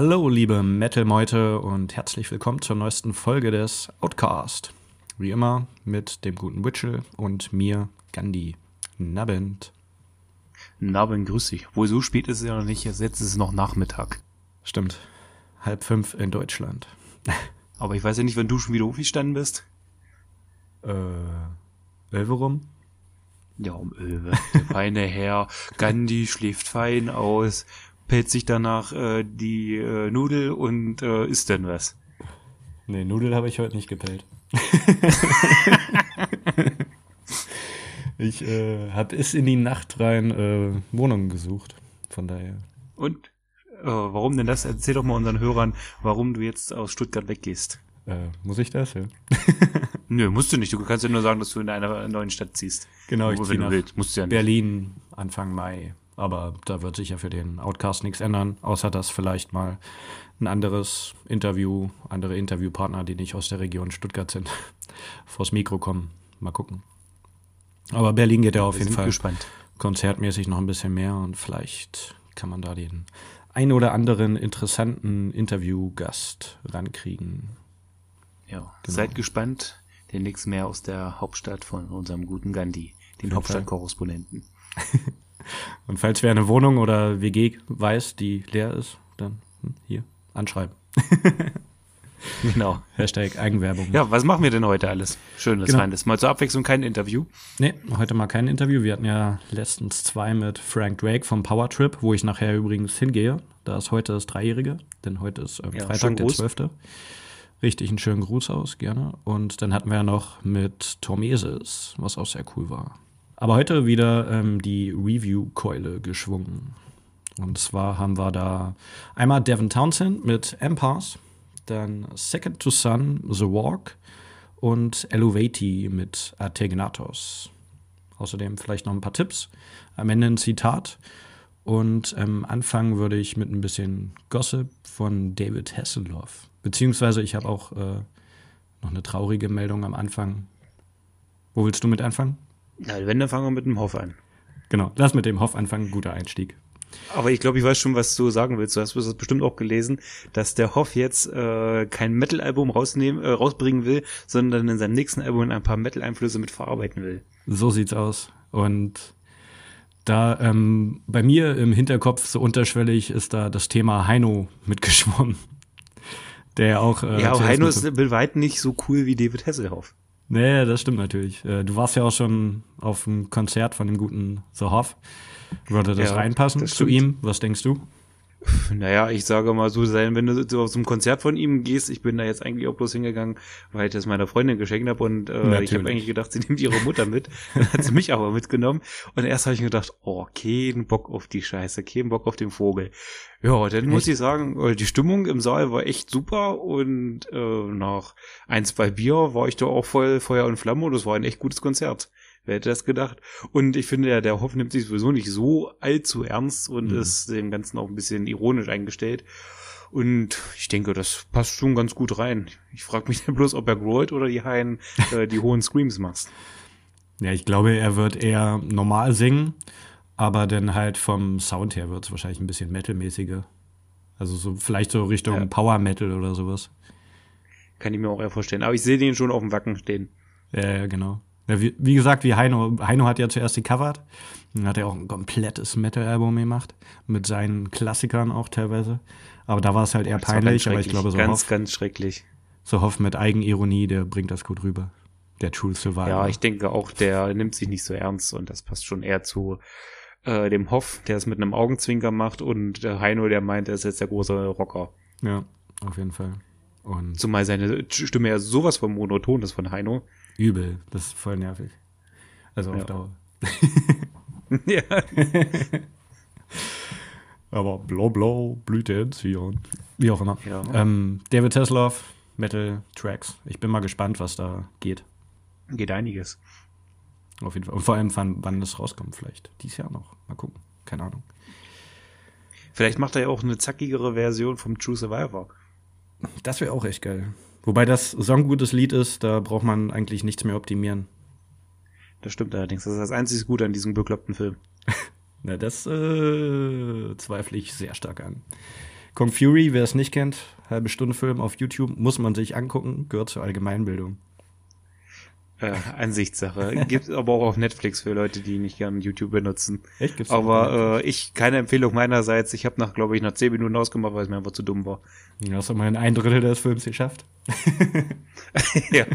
Hallo, liebe Metal-Meute und herzlich willkommen zur neuesten Folge des Outcast. Wie immer mit dem guten Witchell und mir, Gandhi. Nabend. Nabend, grüß dich. Wohl so spät ist es ja noch nicht, jetzt ist es noch Nachmittag. Stimmt. Halb fünf in Deutschland. Aber ich weiß ja nicht, wann du schon wieder aufgestanden bist. Äh, Elve rum? Ja, um Elve. Der feine Herr Gandhi schläft fein aus, pellt sich danach äh, die äh, Nudel und äh, isst dann was. Nee, Nudel habe ich heute nicht gepellt. ich äh, habe es in die Nacht rein äh, Wohnungen gesucht. Von daher. Und? Äh, warum denn das? Erzähl doch mal unseren Hörern, warum du jetzt aus Stuttgart weggehst. Äh, muss ich das, ja? Nö, musst du nicht. Du kannst ja nur sagen, dass du in einer neuen Stadt ziehst. Genau, ich ziehe nach willst. Musst du ja. Berlin Anfang Mai. Aber da wird sich ja für den Outcast nichts ändern, außer dass vielleicht mal ein anderes Interview, andere Interviewpartner, die nicht aus der Region Stuttgart sind, vors Mikro kommen. Mal gucken. Aber Berlin geht ja auf jeden Fall gespannt. konzertmäßig noch ein bisschen mehr und vielleicht kann man da den ein oder anderen interessanten Interviewgast rankriegen. Ja, Genau. seid gespannt. Demnächst mehr aus der Hauptstadt von unserem guten Gandhi, den Hauptstadtkorrespondenten. Und falls wer eine Wohnung oder WG weiß, die leer ist, dann hm, hier anschreiben. Genau. Hashtag Eigenwerbung. Ja, was machen wir denn heute alles? Schönes, Genau. Feines. Mal zur Abwechslung kein Interview. Nee, heute mal kein Interview. Wir hatten ja letztens zwei mit Frank Drake vom Power Trip, wo ich nachher übrigens hingehe. Da ist heute das Dreijährige, denn heute ist ähm, Ja, Freitag, der Gruß. 12. Richtig, einen schönen Gruß aus, gerne. Und dann hatten wir ja noch mit Tormeses, was auch sehr cool war. Aber heute wieder ähm, die Review-Keule geschwungen. Und zwar haben wir da einmal Devin Townsend mit Empires, dann Second to Sun, The Walk und Eluvati mit Ategnatos. Außerdem vielleicht noch ein paar Tipps. Am Ende ein Zitat. Und am Anfang würde ich mit ein bisschen Gossip von David Hasselhoff. Beziehungsweise ich habe auch äh, noch eine traurige Meldung am Anfang. Wo willst du mit anfangen? Na, wenn, dann fangen wir mit dem Hoff an. Genau, lass mit dem Hoff anfangen. Guter Einstieg. Aber ich glaube, ich weiß schon, was du sagen willst. Du hast das bestimmt auch gelesen, dass der Hoff jetzt äh, kein Metal-Album rausnehmen, äh, rausbringen will, sondern in seinem nächsten Album ein paar Metal-Einflüsse mit verarbeiten will. So sieht's aus. Und da ähm, bei mir im Hinterkopf so unterschwellig ist da das Thema Heino mitgeschwommen. Der auch. Äh, ja, zuerst Heino ist bei weitem nicht so cool wie David Hasselhoff. Nee, das stimmt natürlich. Äh, Du warst ja auch schon auf einem Konzert von dem guten The Hoff. Würde das Ja, reinpassen das zu ihm? Was denkst du? Naja, ich sage mal so sein, wenn du so zum Konzert von ihm gehst, ich bin da jetzt eigentlich auch bloß hingegangen, weil ich das meiner Freundin geschenkt habe und äh, ich habe eigentlich gedacht, sie nimmt ihre Mutter mit. Dann hat sie mich aber mitgenommen und erst habe ich gedacht, oh, kein Bock auf die Scheiße, kein Bock auf den Vogel. Ja, dann muss Echt? ich sagen, äh, die Stimmung im Saal war echt super und äh, nach ein, zwei Bier war ich da auch voll Feuer und Flamme und es war ein echt gutes Konzert. Wer hätte das gedacht? Und ich finde ja, der Hoff nimmt sich sowieso nicht so allzu ernst und Mhm. ist dem Ganzen auch ein bisschen ironisch eingestellt. Und ich denke, das passt schon ganz gut rein. Ich frage mich dann bloß, ob er grollt oder die Haien äh, die hohen Screams machst. Ja, ich glaube, er wird eher normal singen, aber dann halt vom Sound her wird es wahrscheinlich ein bisschen Metal-mäßiger. Also so vielleicht so Richtung Ja. Power Metal oder sowas. Kann ich mir auch eher vorstellen. Aber ich sehe den schon auf dem Wacken stehen. Ja, ja, genau. Ja, wie, wie gesagt, wie Heino. Heino hat ja zuerst gecovert. Dann hat er auch ein komplettes Metal-Album gemacht. Mit seinen Klassikern auch teilweise. Aber da war es halt eher peinlich. Aber ich glaube, so Ganz, Hoff, ganz schrecklich. so Hoff mit Eigenironie, der bringt das gut rüber. Der True Survivor. Ja, ich denke auch, der nimmt sich nicht so ernst und das passt schon eher zu äh, dem Hoff, der es mit einem Augenzwinker macht und der Heino, der meint, er ist jetzt der große Rocker. ja, auf jeden Fall. Und Zumal seine Stimme ja sowas von monoton ist von Heino. Übel. Das ist voll nervig. Also auf Ja. Dauer. ja. Aber blau, blau, Blüte in Zion. Wie auch immer. Ja. Ähm, David Tesloff, Metal Tracks. Ich bin mal gespannt, was da geht. Geht einiges. Auf jeden Fall. Und vor allem, wann, wann das rauskommt, vielleicht. Dies Jahr noch. Mal gucken. Keine Ahnung. Vielleicht macht er ja auch eine zackigere Version vom True Survivor. Das wäre auch echt geil. Wobei das so ein gutes Lied ist, da braucht man eigentlich nichts mehr optimieren. Das stimmt allerdings. Das ist das einzige Gute an diesem bekloppten Film. Na, das äh, zweifle ich sehr stark an. Kong Fury, wer es nicht kennt, halbe Stunde Film auf YouTube, muss man sich angucken, gehört zur Allgemeinbildung. Äh, Ansichtssache. Gibt aber auch auf Netflix für Leute, die nicht gerne YouTube benutzen. Echt? Gibt's aber äh, ich, keine Empfehlung meinerseits. Ich habe nach, glaube ich, nach zehn Minuten ausgemacht, weil es mir einfach zu dumm war. Du hast mal ein Drittel des Films geschafft. ja.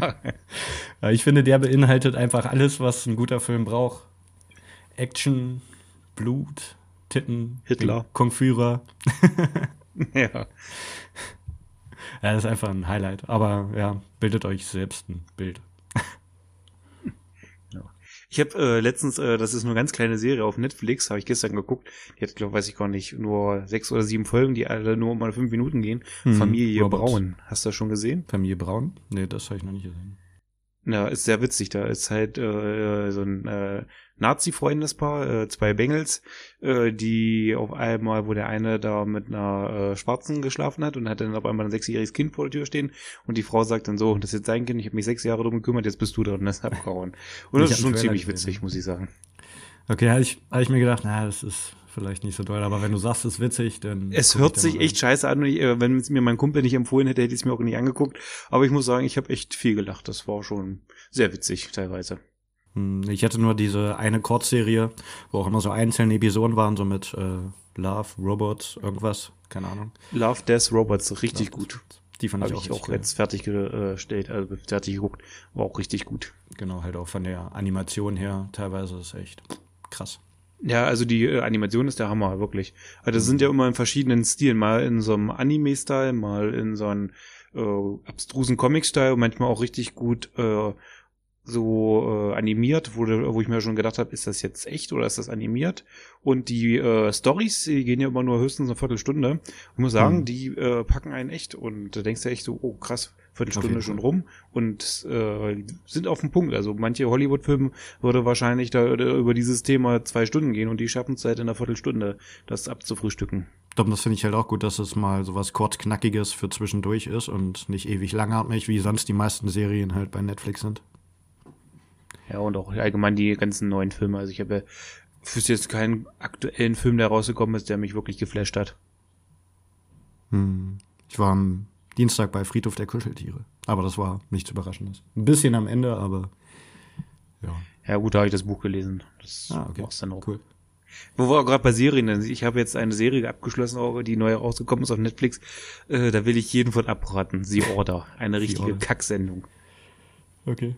ja. Ich finde, der beinhaltet einfach alles, was ein guter Film braucht. Action, Blut, Titten, Hitler, Kongführer. ja. Ja, das ist einfach ein Highlight. Aber ja, bildet euch selbst ein Bild. Ich habe äh, letztens, äh, das ist nur eine ganz kleine Serie auf Netflix, habe ich gestern geguckt. Die hat, glaube weiß ich gar nicht, nur sechs oder sieben Folgen, die alle nur mal fünf Minuten gehen. Mhm, Familie Robert. Braun. Hast du das schon gesehen? Familie Braun? Nee, das habe ich noch nicht gesehen. Ja, ist sehr witzig. Da ist halt äh, so ein äh, Nazi-Freundespaar, äh, zwei Bengels, äh, die auf einmal, wo der eine da mit einer äh, Schwarzen geschlafen hat und hat dann auf einmal ein sechsjähriges Kind vor der Tür stehen und die Frau sagt dann so, das ist jetzt dein Kind, ich habe mich sechs Jahre drum gekümmert, jetzt bist du dran und das ist abgehauen. Und das ist schon ziemlich witzig, muss ich sagen. Okay, habe ich, hab ich mir gedacht, na, das ist vielleicht nicht so doll, aber wenn du sagst, es ist witzig, dann. Es hört sich echt scheiße an. ich, äh, Wenn es mir mein Kumpel nicht empfohlen hätte, hätte ich es mir auch nicht angeguckt. Aber ich muss sagen, ich habe echt viel gelacht. Das war schon sehr witzig teilweise. Hm, Ich hatte nur diese eine Kurzserie, wo auch immer so einzelne Episoden waren, so mit äh, Love, Robots, irgendwas, keine Ahnung. Love, Death, Robots, richtig gut. Die fand ich auch, ich auch jetzt fertig gestellt, also fertig geguckt. War auch richtig gut. Genau, halt auch von der Animation her teilweise ist echt krass. Ja, also die äh, Animation ist der Hammer, wirklich. Also das sind ja immer in verschiedenen Stilen. Mal in so einem Anime-Style, mal in so einem äh, abstrusen Comic-Style und manchmal auch richtig gut äh, so äh, animiert, wo, wo ich mir schon gedacht habe, ist das jetzt echt oder ist das animiert? Und die äh, Stories, die gehen ja immer nur höchstens eine Viertelstunde. Ich muss sagen, Mhm. die äh, packen einen echt und da denkst du echt so, oh krass, Viertelstunde schon rum und äh, sind auf dem Punkt. Also manche Hollywood-Filme würde wahrscheinlich da da über dieses Thema zwei Stunden gehen und die schaffen es halt in einer Viertelstunde, das abzufrühstücken. Ich glaube, das finde ich halt auch gut, dass es mal sowas kurzknackiges für zwischendurch ist und nicht ewig langatmig, wie sonst die meisten Serien halt bei Netflix sind. Ja, und auch allgemein die ganzen neuen Filme. Also ich habe ja wüsste jetzt keinen aktuellen Film, der rausgekommen ist, der mich wirklich geflasht hat. Hm. Ich war am Dienstag bei Friedhof der Kuscheltiere, aber das war nichts Überraschendes. Ein bisschen am Ende, aber ja. Ja gut, da habe ich das Buch gelesen. Das Ah, okay. dann auch. Cool. Wo wir gerade bei Serien sind. Ich habe jetzt eine Serie abgeschlossen, auch, die neu rausgekommen ist auf Netflix. Äh, da will ich jeden von abraten. The Order. Eine richtige. Kacksendung. Okay.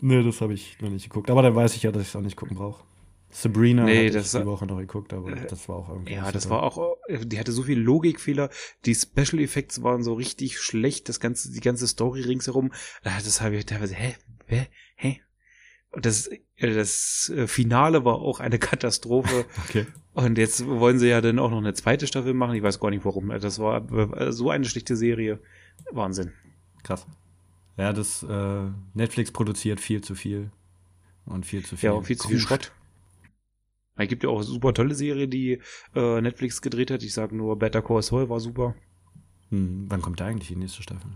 Nee, das habe ich noch nicht geguckt. Aber dann weiß ich ja, dass ich es auch nicht gucken brauche. Sabrina Nee, das- ich die Woche noch geguckt, aber das war auch irgendwie. Ja, das war auch, äh, die hatte so viele Logikfehler. Die Special Effects waren so richtig schlecht. Das ganze, die ganze Story ringsherum. äh, Das habe ich teilweise, hä, hä, hä? Und das, äh, das äh, Finale war auch eine Katastrophe. Okay. Und jetzt wollen sie ja dann auch noch eine zweite Staffel machen. Ich weiß gar nicht warum. Das war äh, so eine schlechte Serie. Wahnsinn. Krass. Ja, das äh, Netflix produziert viel zu viel. Und viel zu viel. Ja, und viel zu viel. Schrott. Es gibt ja auch super tolle Serie, die äh, Netflix gedreht hat. Ich sage nur Better Call Saul war super. Hm, wann kommt da eigentlich die nächste Staffel?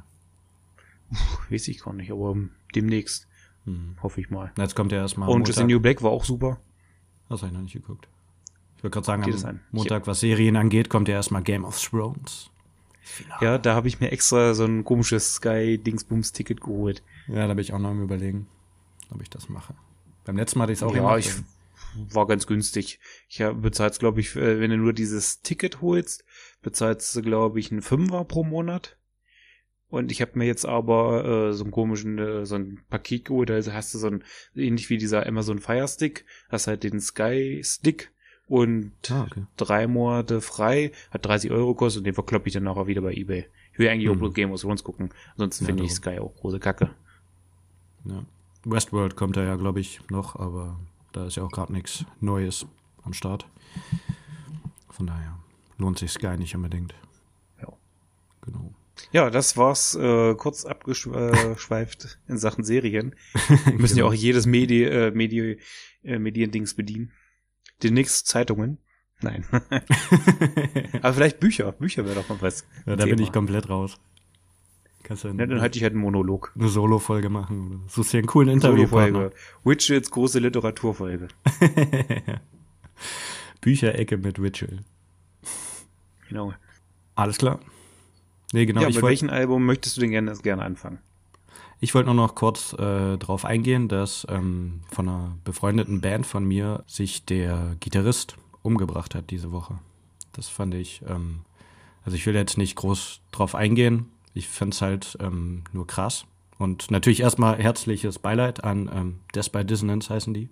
Weiß ich gar nicht, aber demnächst, Hm. hoffe ich mal. Na, Jetzt kommt ja erstmal. Und Just Montag. New Black war auch super. Das habe ich noch nicht geguckt. Ich würde gerade sagen, Geht am. Montag, was Serien angeht, kommt ja erstmal Game of Thrones. Ja, da habe ich mir extra so ein komisches Sky-Dingsbums-Ticket geholt. Ja, da bin ich auch noch am überlegen, ob ich das mache. Beim letzten Mal hatte ich es auch ja, gemacht. ich war ganz günstig. Ich bezahlst, glaube ich, äh, wenn du nur dieses Ticket holst, bezahlst du, glaube ich, einen Fünfer pro Monat. Und ich habe mir jetzt aber äh, so einen komischen, äh, so ein Paket geholt, also hast du so ein, ähnlich wie dieser Amazon Fire Stick, hast halt den Sky Stick und Ah, okay. drei Monate frei, hat 30 Euro gekostet und den verkloppe ich dann nachher wieder bei Ebay. Ich will eigentlich auch Mhm. bloß Game of Thrones gucken, ansonsten Ja, finde ich. Sky auch große Kacke. Ja. Westworld kommt da ja, glaube ich, noch, aber da ist ja auch gerade nichts Neues am Start. Von daher lohnt sich Sky nicht unbedingt. Ja. Genau. Ja, das war's äh, kurz abgeschweift in Sachen Serien. Wir müssen ja auch jedes Medi äh, Medi äh, Mediendings bedienen. Demnächst Zeitungen. Nein. Aber vielleicht Bücher. Bücher wäre doch mal was. ja, da bin Thema. ich komplett raus. Kannst du Ja, dann halte ich halt einen Monolog. eine Solo-Folge machen oder suchst dir einen coolen Interviewpartner. Solo-Folge. Widgets große Literaturfolge. Bücherecke mit Witchell. Genau. Alles klar. Nee, genau. ja, mit wollt- welchem Album möchtest du denn gerne, gerne anfangen? Ich wollte nur noch kurz äh, darauf eingehen, dass ähm, von einer befreundeten Band von mir sich der Gitarrist umgebracht hat diese Woche. Das fand ich, ähm, also ich will jetzt nicht groß drauf eingehen. Ich finde es halt ähm, nur krass. Und natürlich erstmal herzliches Beileid an ähm, Death by Dissonance heißen die.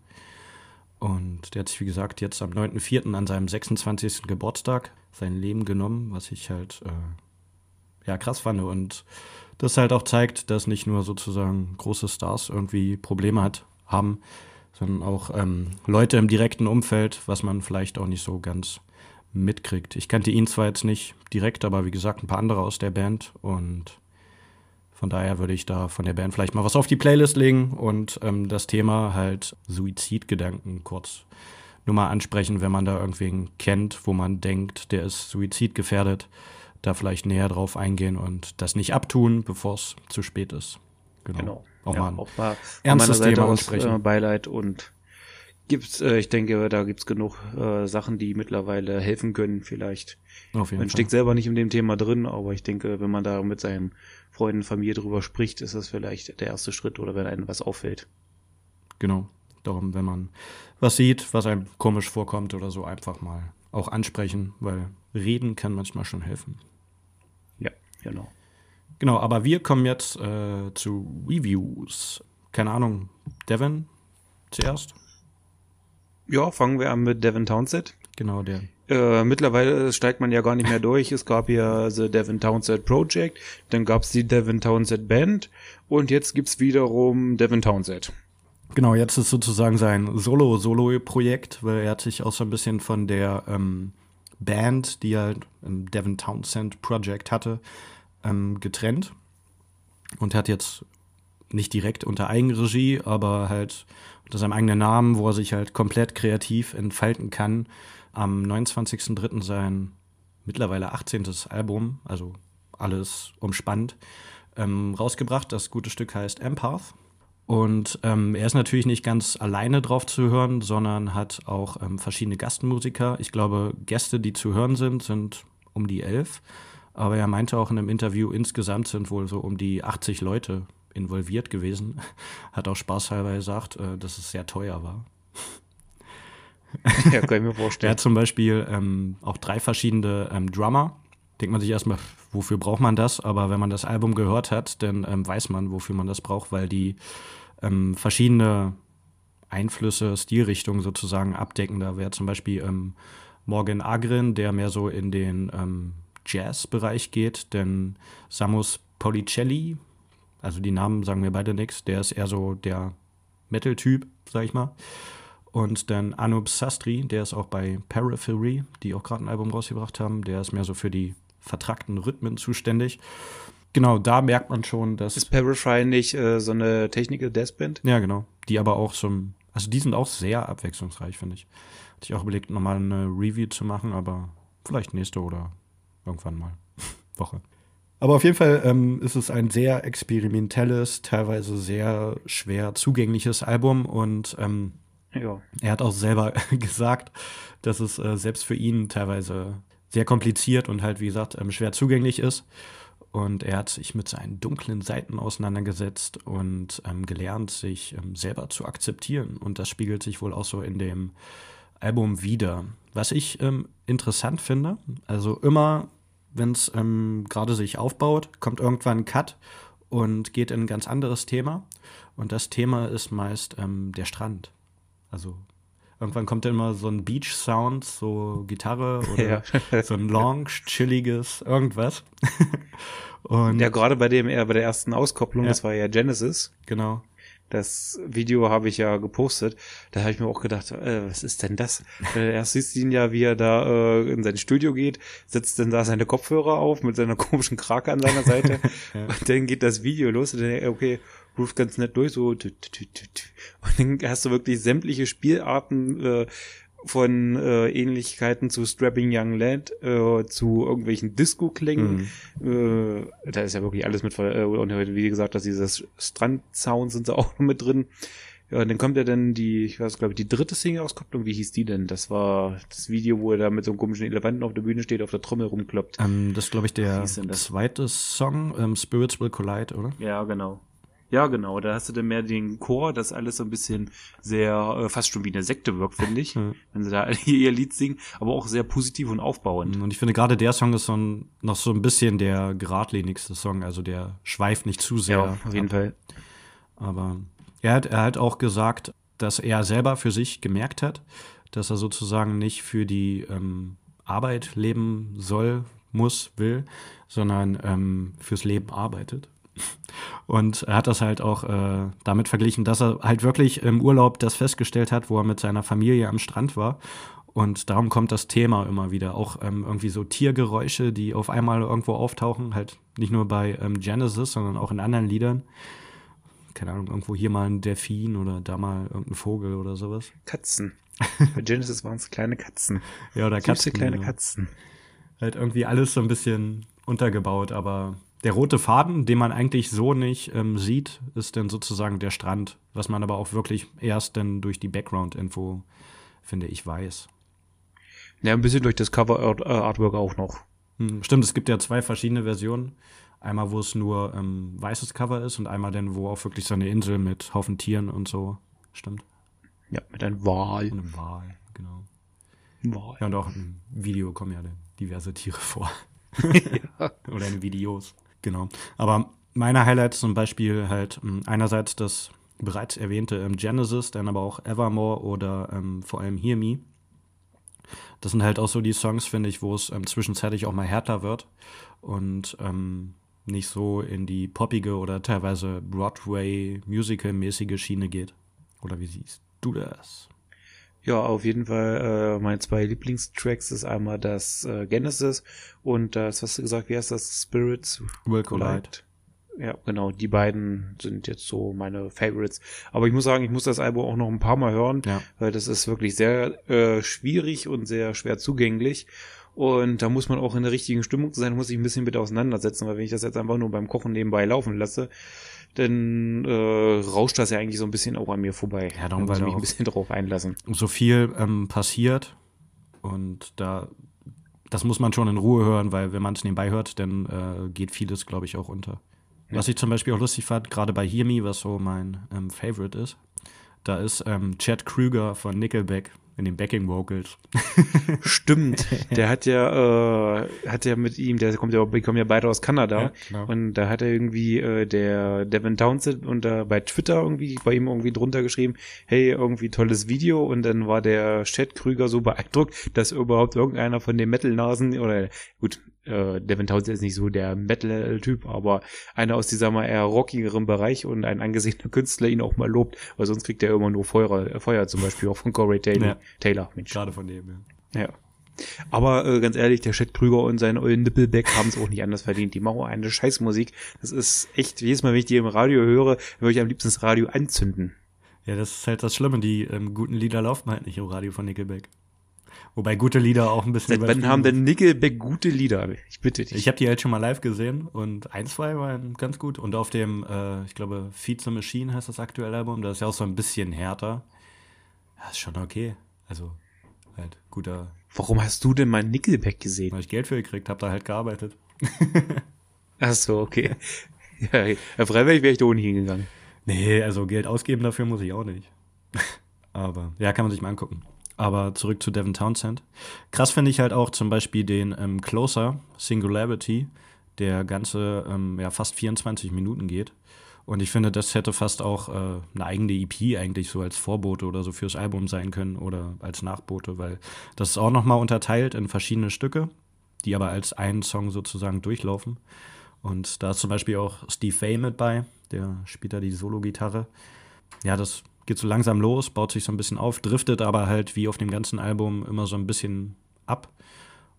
Und der hat sich, wie gesagt, jetzt am 9.4. an seinem 26. Geburtstag sein Leben genommen, was ich halt äh, ja krass fand. Und das halt auch zeigt, dass nicht nur sozusagen große Stars irgendwie Probleme hat, haben, sondern auch ähm, Leute im direkten Umfeld, was man vielleicht auch nicht so ganz mitkriegt. Ich kannte ihn zwar jetzt nicht direkt, aber wie gesagt, ein paar andere aus der Band und von daher würde ich da von der Band vielleicht mal was auf die Playlist legen und ähm, das Thema halt Suizidgedanken kurz nur mal ansprechen, wenn man da irgendwen kennt, wo man denkt, der ist suizidgefährdet, da vielleicht näher drauf eingehen und das nicht abtun, bevor es zu spät ist. Genau. Auch ja, mal ein auch mal ernstes Thema ansprechen. äh, Beileid und gibt's, äh, ich denke, da gibt's genug äh, Sachen, die mittlerweile helfen können, vielleicht. auf jeden Man Fall. steckt selber nicht in dem Thema drin, aber ich denke, wenn man da mit seinen Freunden, Familie drüber spricht, ist das vielleicht der erste Schritt oder wenn einem was auffällt. Genau. Darum, wenn man was sieht, was einem komisch vorkommt oder so, einfach mal auch ansprechen, weil reden kann manchmal schon helfen. Genau. Genau, aber wir kommen jetzt äh, zu Reviews. Keine Ahnung, Devin zuerst? Ja, fangen wir an mit Devin Townsend. Genau, der. Äh, mittlerweile steigt man ja gar nicht mehr durch. Es gab ja The Devin Townsend Project, dann gab's die Devin Townsend Band und jetzt gibt's wiederum Devin Townsend. Genau, jetzt ist sozusagen sein Solo-Solo-Projekt, weil er hat sich auch so ein bisschen von der ähm, Band, die er halt im Devin Townsend Project hatte, ähm, getrennt. Und hat jetzt nicht direkt unter Eigenregie, aber halt unter seinem eigenen Namen, wo er sich halt komplett kreativ entfalten kann, am 29.03. sein mittlerweile 18. Album, also alles umspannt, ähm, rausgebracht. Das gute Stück heißt Empath. Und ähm, er ist natürlich nicht ganz alleine drauf zu hören, sondern hat auch ähm, verschiedene Gastmusiker. Ich glaube, Gäste, die zu hören sind, sind um die elf. Aber er meinte auch in einem Interview, insgesamt sind wohl so um die 80 Leute involviert gewesen. Hat auch spaßhalber gesagt, äh, dass es sehr teuer war. ja, kann ich mir vorstellen. hat zum Beispiel ähm, auch drei verschiedene ähm, Drummer. Denkt man sich erstmal, wofür braucht man das? Aber wenn man das Album gehört hat, dann ähm, weiß man, wofür man das braucht, weil die ähm, verschiedene Einflüsse, Stilrichtungen sozusagen abdecken. Da wäre zum Beispiel ähm, Morgan Agrin, der mehr so in den ähm, Jazz-Bereich geht, denn Samus Policelli, also die Namen sagen mir beide nichts, der ist eher so der Metal-Typ, sag ich mal. Und dann Anup Sastri, der ist auch bei Periphery, die auch gerade ein Album rausgebracht haben. Der ist mehr so für die vertrackten Rhythmen zuständig. Genau, da merkt man schon, dass. Ist Periphery nicht äh, so eine Technical Death Band? ja, genau. Die aber auch so. ein- Also die sind auch sehr abwechslungsreich, finde ich. Hatte ich auch überlegt, nochmal eine Review zu machen, aber vielleicht nächste oder irgendwann mal Woche. Aber auf jeden Fall ähm, ist es ein sehr experimentelles, teilweise sehr schwer zugängliches Album und ähm, Ja. er hat auch selber gesagt, dass es äh, selbst für ihn teilweise sehr kompliziert und halt, wie gesagt, ähm, schwer zugänglich ist. Und er hat sich mit seinen dunklen Seiten auseinandergesetzt und ähm, gelernt, sich ähm, selber zu akzeptieren. Und das spiegelt sich wohl auch so in dem Album wieder. Was ich ähm, interessant finde, also immer, wenn es ähm, gerade sich aufbaut, kommt irgendwann ein Cut und geht in ein ganz anderes Thema. Und das Thema ist meist ähm, der Strand. Also irgendwann kommt dann immer so ein Beach-Sound, so Gitarre oder Ja. so ein Lounge, chilliges, irgendwas. Und Ja, gerade bei dem, bei der ersten Auskopplung, Ja. das war ja Genesis. genau. Das Video habe ich ja gepostet. Da habe ich mir auch gedacht, äh, was ist denn das? Äh, erst siehst du ihn ja, wie er da äh, in sein Studio geht, setzt dann da seine Kopfhörer auf mit seiner komischen Krake an seiner Seite. Und dann geht das Video los und dann, okay, ruft ganz nett durch, so. Und dann hast du wirklich sämtliche Spielarten äh, von äh, Ähnlichkeiten zu Strapping Young Lad, äh, zu irgendwelchen Disco-Klängen. Äh, da ist ja wirklich alles mit, äh, und wie gesagt, dass dieses Strand-Sound sind da auch noch mit drin. Ja, und dann kommt ja dann die, ich weiß, glaube ich, die dritte Single-Auskopplung, wie hieß die denn? Das war das Video, wo er da mit so einem komischen Elefanten auf der Bühne steht, auf der Trommel rumkloppt. Ähm, das ist, glaube ich, der zweite Song, ähm, Spirits Will Collide, oder? Ja, genau. Ja, genau. Da hast du dann mehr den Chor, das alles so ein bisschen sehr, äh, fast schon wie eine Sekte wirkt, finde ich. Ja. Wenn sie da ihr Lied singen, aber auch sehr positiv und aufbauend. Und ich finde gerade der Song ist so ein, noch so ein bisschen der geradlinigste Song, also der schweift nicht zu sehr. Ja, auf jeden ab. Fall. Aber er hat, er hat auch gesagt, dass er selber für sich gemerkt hat, dass er sozusagen nicht für die ähm, Arbeit leben soll, muss, will, sondern ähm, fürs Leben arbeitet. Und er hat das halt auch äh, damit verglichen, dass er halt wirklich im Urlaub das festgestellt hat, wo er mit seiner Familie am Strand war. Und darum kommt das Thema immer wieder. Auch ähm, irgendwie so Tiergeräusche, die auf einmal irgendwo auftauchen. Halt nicht nur bei ähm, Genesis, sondern auch in anderen Liedern. Keine Ahnung, irgendwo hier mal ein Delfin oder da mal irgendein Vogel oder sowas. Katzen. Bei Genesis waren es kleine Katzen. Ja, oder Süße Katzen. kleine genau. Katzen. Halt irgendwie alles so ein bisschen untergebaut, aber der rote Faden, den man eigentlich so nicht ähm, sieht, ist dann sozusagen der Strand, was man aber auch wirklich erst dann durch die Background-Info, finde ich, weiß. Ja, ein bisschen durch das Cover-Artwork auch noch. Hm, stimmt, es gibt ja zwei verschiedene Versionen. Einmal, wo es nur ähm, weißes Cover ist und einmal dann, wo auch wirklich so eine Insel mit Haufen Tieren und so. Stimmt. Ja, mit einem Wal. Und einem Wal, genau. Wal. Ja, und auch im Video kommen ja diverse Tiere vor. Oder in Videos. Genau. Aber meine Highlights zum Beispiel halt ähm, einerseits das bereits erwähnte ähm, Genesis, dann aber auch Evermore oder ähm, vor allem Hear Me. Das sind halt auch so die Songs, finde ich, wo es ähm, zwischenzeitlich auch mal härter wird und ähm, nicht so in die poppige oder teilweise Broadway-Musical-mäßige Schiene geht. Oder wie siehst du das? Ja, auf jeden Fall äh, meine zwei Lieblingstracks ist einmal das äh, Genesis und das, was du gesagt, wie heißt das? Spirits Will Collide. Ja, genau, die beiden sind jetzt so meine Favorites. Aber ich muss sagen, ich muss das Album auch noch ein paar Mal hören, Ja. weil das ist wirklich sehr äh, schwierig und sehr schwer zugänglich. Und da muss man auch in der richtigen Stimmung sein, muss ich ein bisschen mit auseinandersetzen, weil wenn ich das jetzt einfach nur beim Kochen nebenbei laufen lasse, dann äh, rauscht das ja eigentlich so ein bisschen auch an mir vorbei. Ja, darum, muss weil ich mich ein bisschen drauf einlassen. so viel ähm, passiert und da das muss man schon in Ruhe hören, weil wenn man es nebenbei hört, dann äh, geht vieles, glaube ich, auch unter. Was ich zum Beispiel auch lustig fand, gerade bei Hear Me, was so mein ähm, Favorite ist, da ist ähm, Chad Krüger von Nickelback in den Backing Vocals. Stimmt, der hat ja, äh, hat ja mit ihm, der kommt ja, die kommen ja beide aus Kanada. Ja, genau. Und da hat er irgendwie äh, der Devin Townsend und da bei Twitter irgendwie bei ihm irgendwie drunter geschrieben, hey, irgendwie tolles Video. Und dann war der Chat Krüger so beeindruckt, dass überhaupt irgendeiner von den Metal-Nasen oder gut, äh, Devin Townsend ist nicht so der Metal-Typ, aber einer aus dieser mal eher rockigeren Bereich und ein angesehener Künstler ihn auch mal lobt, weil sonst kriegt er immer nur Feuer, äh, Feuer zum Beispiel auch von Corey Taylor. Ja. Taylor, Mensch. Gerade von dem, ja. Ja. Aber äh, ganz ehrlich, der Chet Krüger und sein ollen Nippelback haben es auch nicht anders verdient. Die machen eine Scheißmusik. Das ist echt, jedes Mal, wenn ich die im Radio höre, würde ich am liebsten das Radio anzünden. Ja, das ist halt das Schlimme. Die ähm, guten Lieder laufen halt nicht im Radio von Nickelback. Wobei gute Lieder auch ein bisschen Seit wann haben denn Nickelback gute Lieder? Ich bitte dich. Ich habe die halt schon mal live gesehen und ein, zwei waren ganz gut. Und auf dem, äh, ich glaube, Feed the Machine heißt das aktuelle Album, das ist ja auch so ein bisschen härter. Ja, ist schon okay. Also, halt guter, Warum hast du denn mal Nickelback gesehen? weil ich Geld für gekriegt habe, da halt gearbeitet. Ach so, okay. Ja, ja, freiwillig wäre ich da ohnehin hingegangen. Nee, also Geld ausgeben dafür muss ich auch nicht. Aber, ja, kann man sich mal angucken. Aber zurück zu Devin Townsend. Krass finde ich halt auch zum Beispiel den ähm, Closer Singularity, der ganze ähm, ja, fast 24 Minuten geht. Und ich finde, das hätte fast auch äh, eine eigene EP eigentlich so als Vorbote oder so fürs Album sein können oder als Nachbote, weil das ist auch nochmal unterteilt in verschiedene Stücke, die aber als einen Song sozusagen durchlaufen. Und da ist zum Beispiel auch Steve Vai mit bei, der spielt da die Solo-Gitarre. Ja, das geht so langsam los, baut sich so ein bisschen auf, driftet aber halt wie auf dem ganzen Album immer so ein bisschen ab.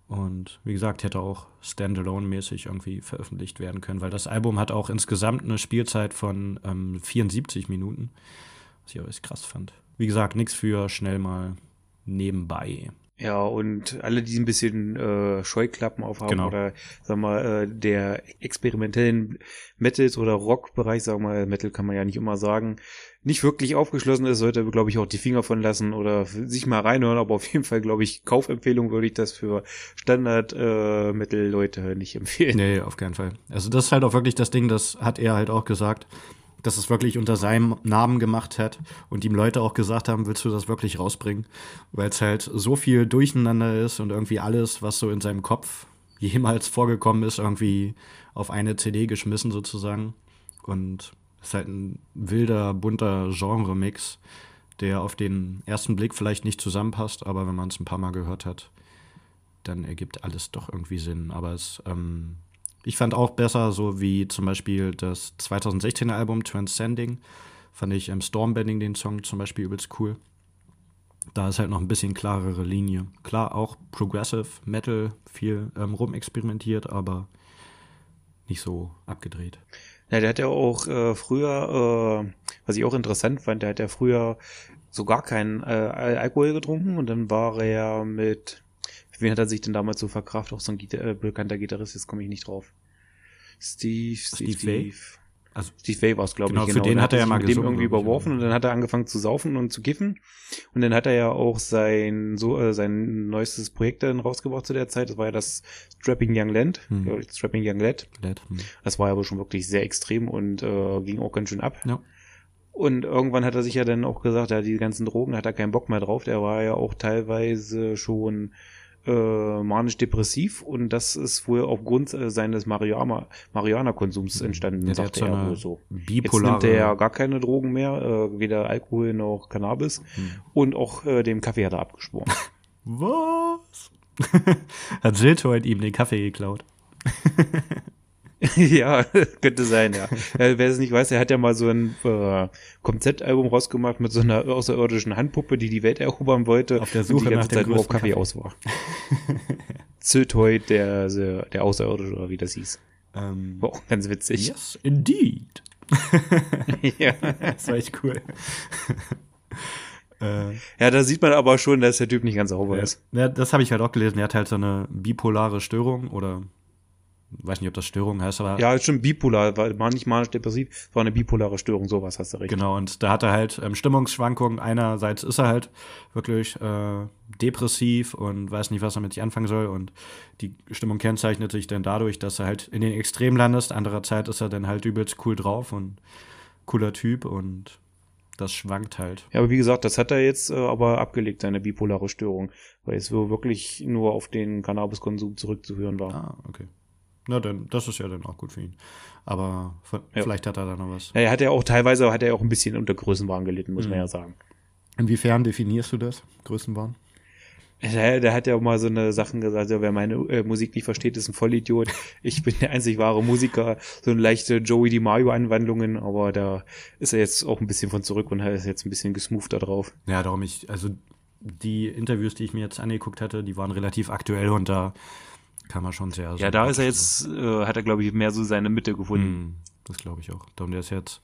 Und wie gesagt, hätte auch Standalone-mäßig irgendwie veröffentlicht werden können, weil das Album hat auch insgesamt eine Spielzeit von ähm, 74 Minuten, was ich auch echt krass fand. Wie gesagt, nichts für schnell mal nebenbei. Ja, und alle, die ein bisschen äh, Scheuklappen aufhaben Genau. oder, sag mal, äh, der experimentellen Metals- oder Rock-Bereich, sag mal, Metal kann man ja nicht immer sagen, nicht wirklich aufgeschlossen ist, sollte, glaube ich, auch die Finger von lassen oder sich mal reinhören. Aber auf jeden Fall, glaube ich, Kaufempfehlung würde ich das für Standard-Metal-Leute äh, nicht empfehlen. Nee, auf keinen Fall. Also das ist halt auch wirklich das Ding, das hat er halt auch gesagt, dass es wirklich unter seinem Namen gemacht hat und ihm Leute auch gesagt haben, willst du das wirklich rausbringen? Weil es halt so viel durcheinander ist und irgendwie alles, was so in seinem Kopf jemals vorgekommen ist, irgendwie auf eine CD geschmissen sozusagen. Und ist halt ein wilder, bunter Genre-Mix, der auf den ersten Blick vielleicht nicht zusammenpasst, aber wenn man es ein paar Mal gehört hat, dann ergibt alles doch irgendwie Sinn. Aber es, ähm, ich fand auch besser, so wie zum Beispiel das 2016er Album Transcending, fand ich im Stormbending den Song zum Beispiel übelst cool. Da ist halt noch ein bisschen klarere Linie. Klar, auch Progressive Metal, viel ähm, rumexperimentiert, aber nicht so abgedreht. Ja, der hat ja auch äh, früher, äh, was ich auch interessant fand, der hat ja früher so gar keinen äh, Alkohol getrunken und dann war er mit, wen hat er sich denn damals so verkraft? Auch so ein Gita äh, bekannter Gitarrist, jetzt komme ich nicht drauf. Steve, Steve, Steve Vai? Also Steve Vai war es, glaube Genau, ich. für den Und hat er ja mal mit gesungen, dem irgendwie ich, überworfen ja. und dann hat er angefangen zu saufen und zu kiffen. Und dann hat er ja auch sein so äh, sein neuestes Projekt dann rausgebracht zu der Zeit. Das war ja das Strapping Young Land, Hm. ich, Strapping Young Lad. Led, hm. Das war aber schon wirklich sehr extrem und äh, ging auch ganz schön ab. Ja. Und irgendwann hat er sich ja dann auch gesagt, ja, die ganzen Drogen hat er keinen Bock mehr drauf. Der war ja auch teilweise schon äh, manisch-depressiv und das ist wohl aufgrund äh, seines Marihuana- Marihuana-Konsums entstanden, Ja, sagte er wohl so. Jetzt bipolare. nimmt er ja gar keine Drogen mehr, äh, weder Alkohol noch Cannabis Hm. und auch äh, dem Kaffee hat er abgeschworen. Was? hat Siltoid ihm den Kaffee geklaut? ja, könnte sein, ja. wer es nicht weiß, er hat ja mal so ein äh, Konzeptalbum rausgemacht mit so einer außerirdischen Handpuppe, die die Welt erobern wollte. Auf der und Suche die ganze nach dem Zeit nur auf Kaffee Kaffee. aus war. Zötoid, der, der, Außerirdische, oder wie das hieß. Ähm, War auch ganz witzig. Yes, indeed. Ja. das war echt cool. äh, ja, da sieht man aber schon, dass der Typ nicht ganz sauber ist. ja, das habe ich halt auch gelesen. Er hat halt so eine bipolare Störung oder weiß nicht, ob das Störung heißt, aber Ja, ist schon bipolar, war nicht manisch-depressiv, war eine bipolare Störung, sowas hast du recht. Genau, und da hat er halt ähm, Stimmungsschwankungen. Einerseits ist er halt wirklich äh, depressiv und weiß nicht, was er mit sich anfangen soll. Und die Stimmung kennzeichnet sich dann dadurch, dass er halt in den Extrem landest. Andererseits ist er dann halt übelst cool drauf und cooler Typ und das schwankt halt. Ja, aber wie gesagt, das hat er jetzt äh, aber abgelegt, seine bipolare Störung, weil es so wirklich nur auf den Cannabiskonsum zurückzuführen war. Ah, okay. Na dann, das ist ja dann auch gut für ihn. Aber von, Ja. vielleicht hat er da noch was. Ja, er hat ja auch teilweise hat er auch ein bisschen unter Größenwahn gelitten, muss Mhm. man ja sagen. Inwiefern definierst du das? Größenwahn? Der, der hat ja auch mal so eine Sachen gesagt, ja, wer meine äh, Musik nicht versteht, ist ein Vollidiot. Ich bin der einzig wahre Musiker. So eine leichte Joey DiMaggio-Anwandlungen, aber da ist er jetzt auch ein bisschen von zurück und ist jetzt ein bisschen gesmoother drauf. Ja, darum ich, also die Interviews, die ich mir jetzt angeguckt hatte, die waren relativ aktuell und da kann man schon sehr. Ja, da ist er jetzt, äh, hat er, glaube ich, mehr so seine Mitte gefunden. Hm, das glaube ich auch. Darum der ist jetzt,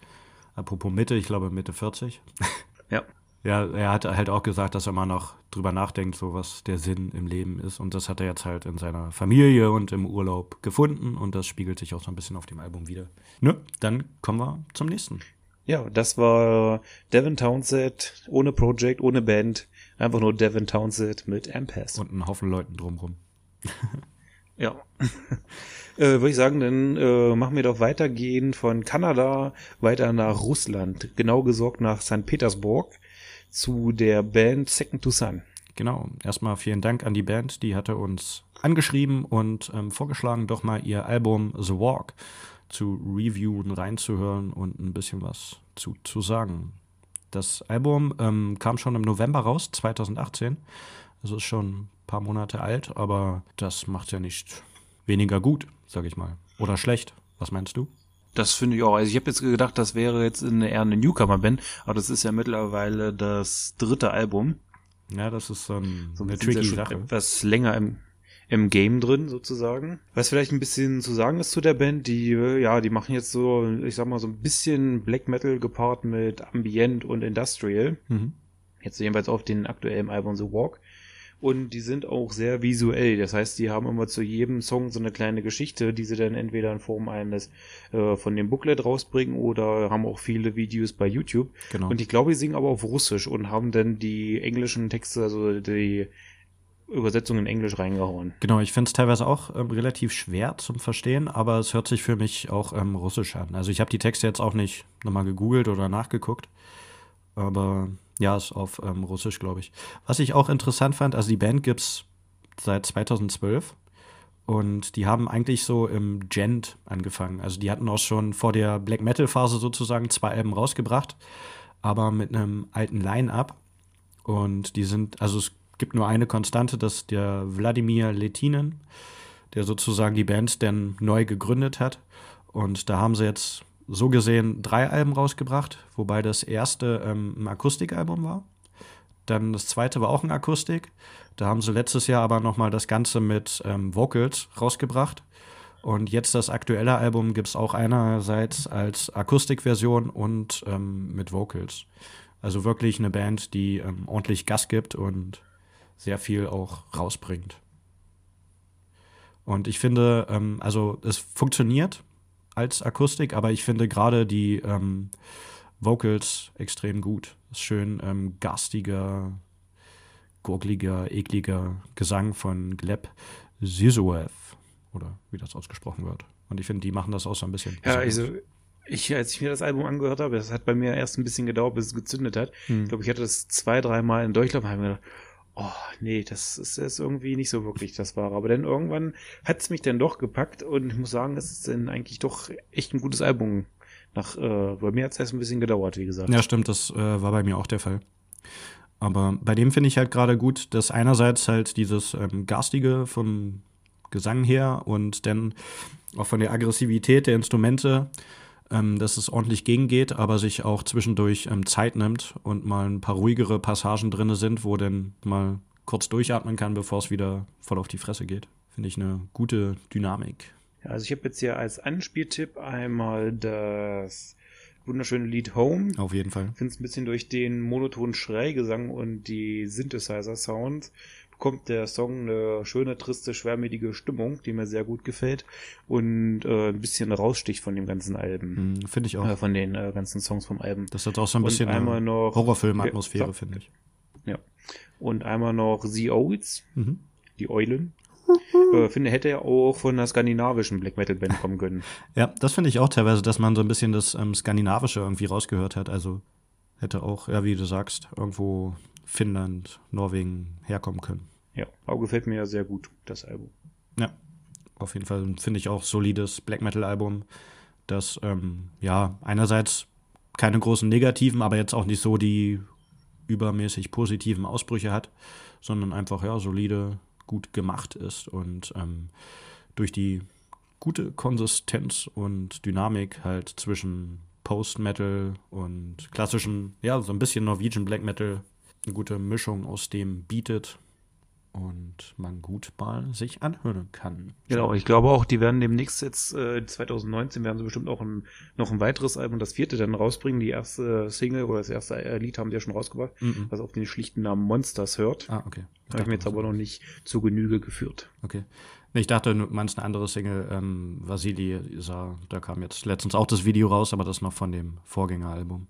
apropos Mitte, ich glaube Mitte 40. Ja. Ja, er hat halt auch gesagt, dass er immer noch drüber nachdenkt, so was der Sinn im Leben ist. Und das hat er jetzt halt in seiner Familie und im Urlaub gefunden. Und das spiegelt sich auch so ein bisschen auf dem Album wieder. Ne? Dann kommen wir zum nächsten. Ja, das war Devin Townsend ohne Project, ohne Band. Einfach nur Devin Townsend mit Ampass. Und einen Haufen Leuten drumrum. Ja. äh, Würde ich sagen, dann äh, machen wir doch weitergehen von Kanada weiter nach Russland. Genau gesagt nach St. Petersburg zu der Band Second to Sun. Genau. Erstmal vielen Dank an die Band. Die hatte uns angeschrieben und ähm, vorgeschlagen, doch mal ihr Album The Walk zu reviewen, reinzuhören und ein bisschen was zu, zu sagen. Das Album ähm, kam schon im November raus, 2018. Also ist schon ein paar Monate alt, aber das macht ja nicht weniger gut, sag ich mal. Oder schlecht. Was meinst du? Das finde ich auch. Also ich habe jetzt gedacht, das wäre jetzt eine, eher eine Newcomer-Band, aber das ist ja mittlerweile das dritte Album. Ja, das ist ähm, So eine tricky Sache. etwas länger im, im Game drin, sozusagen. Was vielleicht ein bisschen zu sagen ist zu der Band, die, äh, ja, die machen jetzt so, ich sag mal, so ein bisschen Black Metal gepaart mit Ambient und Industrial. Mhm. Jetzt jedenfalls auf den aktuellen Album The Walk. Und die sind auch sehr visuell. Das heißt, die haben immer zu jedem Song so eine kleine Geschichte, die sie dann entweder in Form eines äh, von dem Booklet rausbringen oder haben auch viele Videos bei YouTube. Genau. Und ich glaube, die singen aber auf Russisch und haben dann die englischen Texte, also die Übersetzung in Englisch reingehauen. Genau, ich finde es teilweise auch ähm, relativ schwer zum Verstehen, aber es hört sich für mich auch ähm, russisch an. Also ich habe die Texte jetzt auch nicht nochmal gegoogelt oder nachgeguckt, aber ja, ist auf ähm, Russisch, glaube ich. Was ich auch interessant fand, also die Band gibt es seit 2012 und die haben eigentlich so im Gent angefangen. Also die hatten auch schon vor der Black Metal Phase sozusagen zwei Alben rausgebracht, aber mit einem alten Line-Up. Und die sind, also es gibt nur eine Konstante, das ist der Wladimir Letinen, der sozusagen die Band dann neu gegründet hat. Und da haben sie jetzt so gesehen drei Alben rausgebracht, wobei das erste ähm, ein Akustikalbum war. Dann das zweite war auch ein Akustik. Da haben sie letztes Jahr aber nochmal das Ganze mit ähm, Vocals rausgebracht. Und jetzt das aktuelle Album gibt es auch einerseits als Akustikversion und ähm, mit Vocals. Also wirklich eine Band, die ähm, ordentlich Gas gibt und sehr viel auch rausbringt. Und ich finde, ähm, also es funktioniert als Akustik, aber ich finde gerade die ähm, Vocals extrem gut. Ist schön ähm, garstiger, gurgliger, ekliger Gesang von Gleb Zizouev oder wie das ausgesprochen wird. Und ich finde, die machen das auch so ein bisschen. Ja, also ich, als ich mir das Album angehört habe, das hat bei mir erst ein bisschen gedauert, bis es gezündet hat. Hm. Ich glaube, ich hatte das zwei, dreimal in Durchlauf und habe mir gedacht, oh, nee, das ist, ist irgendwie nicht so wirklich das Wahre. Aber dann irgendwann hat es mich dann doch gepackt und ich muss sagen, es ist dann eigentlich doch echt ein gutes Album. Nach, äh, bei mir hat es erst ein bisschen gedauert, wie gesagt. Ja, stimmt, das äh, war bei mir auch der Fall. Aber bei dem finde ich halt gerade gut, dass einerseits halt dieses ähm, Garstige vom Gesang her und dann auch von der Aggressivität der Instrumente, ähm, dass es ordentlich gegengeht, aber sich auch zwischendurch ähm, Zeit nimmt und mal ein paar ruhigere Passagen drin sind, wo dann mal kurz durchatmen kann, bevor es wieder voll auf die Fresse geht. Finde ich eine gute Dynamik. Ja, also ich habe jetzt hier als Anspieltipp einmal das wunderschöne Lied Home. Auf jeden Fall. Ich finde es ein bisschen durch den monotonen Schreigesang und die Synthesizer-Sounds bekommt der Song eine schöne, triste, schwermütige Stimmung, die mir sehr gut gefällt und äh, ein bisschen raussticht von dem ganzen Alben. Hm, finde ich auch. Äh, von den äh, ganzen Songs vom Album. Das hat auch so ein bisschen einmal eine noch- Horrorfilm-Atmosphäre, Ja, finde ich. Ja. Und einmal noch The Oats, Mhm. die Eulen. Äh, finde, hätte ja auch von einer skandinavischen Black Metal Band kommen können. Ja, das finde ich auch teilweise, dass man so ein bisschen das ähm, Skandinavische irgendwie rausgehört hat. Also hätte auch, ja, wie du sagst, irgendwo Finnland, Norwegen herkommen können. Ja, aber gefällt mir ja sehr gut, das Album. Ja, auf jeden Fall finde ich auch solides Black Metal-Album, das ähm, ja einerseits keine großen negativen, aber jetzt auch nicht so die übermäßig positiven Ausbrüche hat, sondern einfach ja solide, gut gemacht ist und ähm, durch die gute Konsistenz und Dynamik halt zwischen Post-Metal und klassischem, ja, so ein bisschen Norwegian Black Metal eine gute Mischung aus dem bietet und man gut mal sich anhören kann. Genau, ich glaube auch, die werden demnächst jetzt, äh, 2019 werden sie bestimmt auch ein, noch ein weiteres Album, das vierte dann rausbringen. Die erste Single oder das erste Lied haben die ja schon rausgebracht, Mhm. was auf den schlichten Namen Monsters hört. Ah, okay. Habe ich mir jetzt aber noch nicht zu Genüge geführt. Okay. Ich dachte, du meinst eine andere Single, ähm, Vasili da kam jetzt letztens auch das Video raus, aber das noch von dem Vorgängeralbum.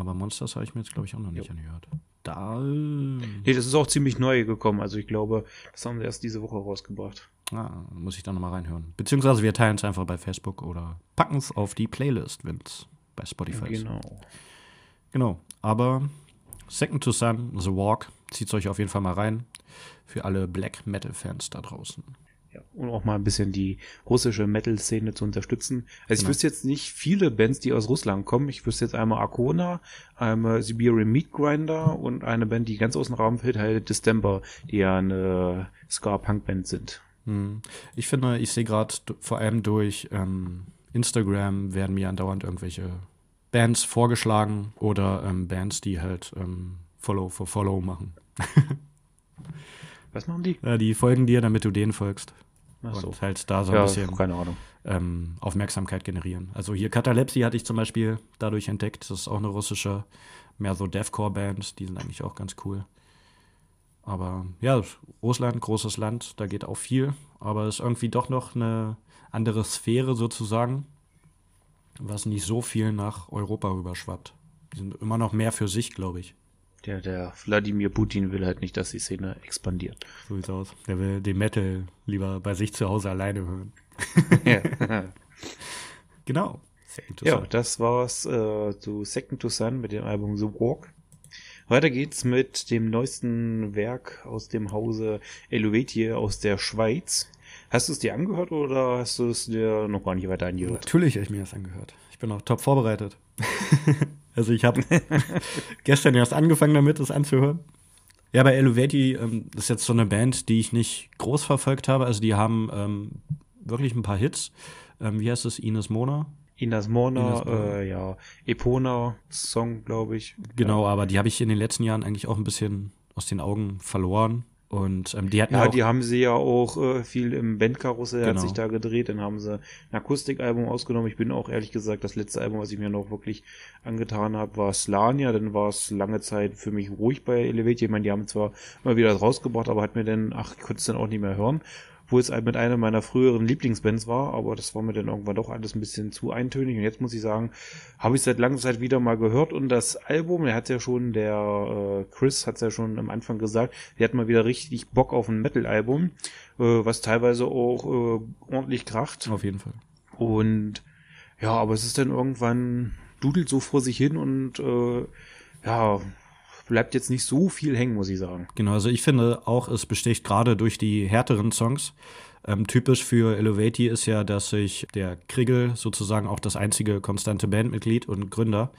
Aber Monsters habe ich mir jetzt, glaube ich, auch noch nicht Jo. angehört. Da. Nee, das ist auch ziemlich neu gekommen. Also ich glaube, das haben sie erst diese Woche rausgebracht. Ah, muss ich da nochmal reinhören. Beziehungsweise wir teilen es einfach bei Facebook oder packen es auf die Playlist, wenn es bei Spotify ist. Genau. Genau. Aber Second to Sun, The Walk, zieht euch auf jeden Fall mal rein. Für alle Black Metal-Fans da draußen. Ja, und auch mal ein bisschen die russische Metal-Szene zu unterstützen. Also ich Genau. wüsste jetzt nicht viele Bands, die aus Russland kommen. Ich wüsste jetzt einmal Arcona, einmal Siberian Meat Grinder und eine Band, die ganz aus dem Raum fällt, halt Distemper, die ja eine Ska-Punk-Band sind. Hm. Ich finde, ich sehe gerade vor allem durch ähm, Instagram werden mir andauernd irgendwelche Bands vorgeschlagen oder ähm, Bands, die halt ähm, Follow for Follow machen. Was machen die? Ja, die folgen dir, damit du denen folgst. Ach so. Und halt da so ein Ja, bisschen keine Ahnung. ähm, Aufmerksamkeit generieren. Also hier Katalepsy hatte ich zum Beispiel dadurch entdeckt. Das ist auch eine russische, mehr so Deathcore-Band. Die sind eigentlich auch ganz cool. Aber ja, Russland, großes Land, da geht auch viel, aber es ist irgendwie doch noch eine andere Sphäre sozusagen, was nicht so viel nach Europa rüberschwappt. Die sind immer noch mehr für sich, glaube ich. Der, der Wladimir Putin will halt nicht, dass die Szene expandiert. So sieht's aus. Der will den Metal lieber bei sich zu Hause alleine hören. genau. Ja, das war's äh, zu Second to Sun mit dem Album The Walk. Weiter geht's mit dem neuesten Werk aus dem Hause Elovetie aus der Schweiz. Hast du es dir angehört oder hast du es dir noch gar nicht weiter angehört? Natürlich habe ich mir das angehört. Ich bin auch top vorbereitet. also ich habe gestern erst angefangen damit, es anzuhören. Ja, bei Eluveti, ähm, das ist jetzt so eine Band, die ich nicht groß verfolgt habe. Also die haben ähm, wirklich ein paar Hits. Ähm, wie heißt es? Ines Mona? Ines Mona, äh, ja, Epona Song, glaube ich. Genau, ja. aber die habe ich in den letzten Jahren eigentlich auch ein bisschen aus den Augen verloren. Und ähm, die hatten ja, auch, die haben sie ja auch äh, viel im Bandkarussell genau. hat sich da gedreht. Dann haben sie ein Akustikalbum ausgenommen. Ich bin auch ehrlich gesagt, das letzte Album, was ich mir noch wirklich angetan habe, war Slania. Dann war es lange Zeit für mich ruhig bei Elevate. Ich meine, die haben zwar immer wieder rausgebracht, aber hat mir dann, ach, ich konnte es dann auch nicht mehr hören obwohl es mit einer meiner früheren Lieblingsbands war, aber das war mir dann irgendwann doch alles ein bisschen zu eintönig. Und jetzt muss ich sagen, habe ich seit langer Zeit wieder mal gehört und das Album, der hat ja schon, der äh, Chris hat es ja schon am Anfang gesagt, der hat mal wieder richtig Bock auf ein Metal-Album, äh, was teilweise auch äh, ordentlich kracht. Auf jeden Fall. Und ja, aber es ist dann irgendwann dudelt so vor sich hin und äh, ja, bleibt jetzt nicht so viel hängen, muss ich sagen. Genau, also ich finde auch, es besticht gerade durch die härteren Songs. Ähm, typisch für Elevati ist ja, dass sich der Kriegel sozusagen auch das einzige konstante Bandmitglied und Gründer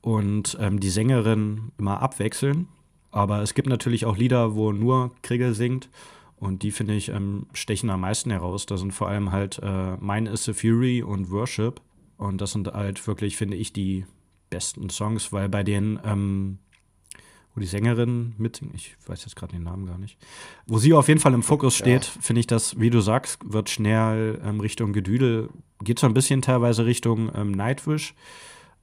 und ähm, die Sängerin immer abwechseln. Aber es gibt natürlich auch Lieder, wo nur Kriegel singt. Und die finde ich ähm, stechen am meisten heraus. Da sind vor allem halt äh, Mine is the Fury und Worship. Und das sind halt wirklich, finde ich, die besten Songs, weil bei denen ähm, wo die Sängerin mit, ich weiß jetzt gerade den Namen gar nicht, wo sie auf jeden Fall im Fokus steht, ja. finde ich das, wie du sagst, wird schnell ähm, Richtung Gedüdel, geht so ein bisschen teilweise Richtung ähm, Nightwish,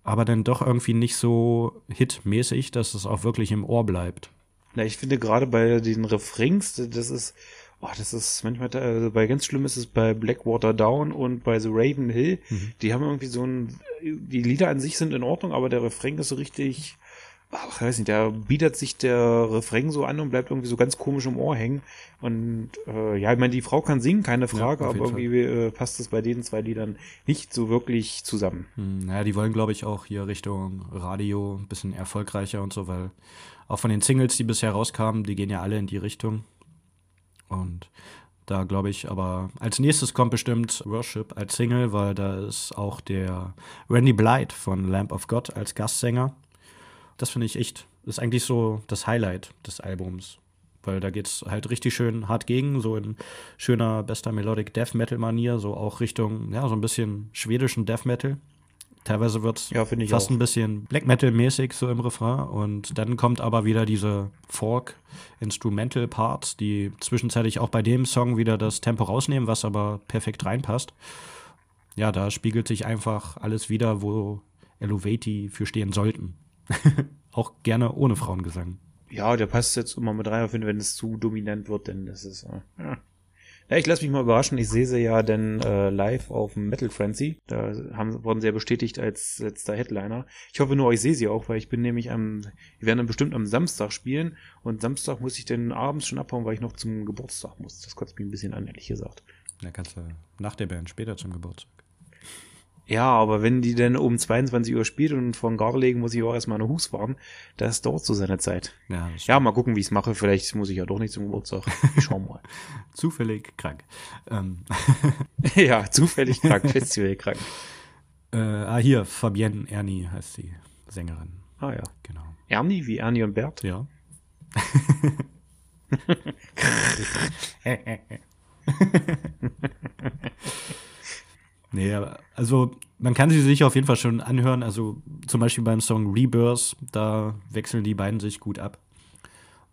aber dann doch irgendwie nicht so hitmäßig, dass es auch wirklich im Ohr bleibt. Na, ich finde gerade bei den Refrains, das ist, oh, das ist manchmal, also bei ganz schlimm ist es bei Blackwater Down und bei The Raven Hill. Mhm. Die haben irgendwie so ein, die Lieder an sich sind in Ordnung, aber der Refrain ist so richtig, ach, weiß nicht, da bietet sich der Refrain so an und bleibt irgendwie so ganz komisch im Ohr hängen. Und äh, ja, ich meine, die Frau kann singen, keine Frage, ja, aber irgendwie äh, passt es bei den zwei Liedern nicht so wirklich zusammen. Hm, naja, die wollen, glaube ich, auch hier Richtung Radio ein bisschen erfolgreicher und so, weil auch von den Singles, die bisher rauskamen, die gehen ja alle in die Richtung. Und da glaube ich, aber als nächstes kommt bestimmt Worship als Single, weil da ist auch der Randy Blythe von Lamp of God als Gastsänger. Das finde ich echt, ist eigentlich so das Highlight des Albums. Weil da geht es halt richtig schön hart gegen, so in schöner, bester Melodic Death Metal Manier, so auch Richtung, ja, so ein bisschen schwedischen Death Metal. Teilweise wird es ja, fast auch. ein bisschen Black Metal-mäßig so im Refrain. Und dann kommt aber wieder diese Folk-Instrumental-Parts, die zwischenzeitlich auch bei dem Song wieder das Tempo rausnehmen, was aber perfekt reinpasst. Ja, da spiegelt sich einfach alles wieder, wo Eluvati für stehen sollten. auch gerne ohne Frauengesang. Ja, der passt jetzt immer mit rein, wenn es zu dominant wird, denn das ist. Äh, ja. ich lasse mich mal überraschen. Ich sehe sie ja denn äh, live auf dem Metal Frenzy. Da haben, wurden sie ja bestätigt als letzter Headliner. Ich hoffe nur, ich sehe sie auch, weil ich bin nämlich am, wir werden dann bestimmt am Samstag spielen und Samstag muss ich dann abends schon abhauen, weil ich noch zum Geburtstag muss. Das kotzt mich ein bisschen an, ehrlich gesagt. Da kannst du nach der Band später zum Geburtstag. Ja, aber wenn die dann um 22 Uhr spielt und vor den Garten legen, muss ich auch erstmal eine Hus fahren. Das dauert so seine Zeit. Ja, ja mal gucken, wie ich es mache. Vielleicht muss ich ja doch nicht zum Geburtstag. Ich schau mal. zufällig krank. Ähm. ja, zufällig krank, festival krank. Äh, ah, hier, Fabienne Ernie heißt die Sängerin. Ah ja. Genau. Ernie wie Ernie und Bert? Ja. Nee, also man kann sie sich auf jeden Fall schon anhören. Also zum Beispiel beim Song Rebirth, da wechseln die beiden sich gut ab.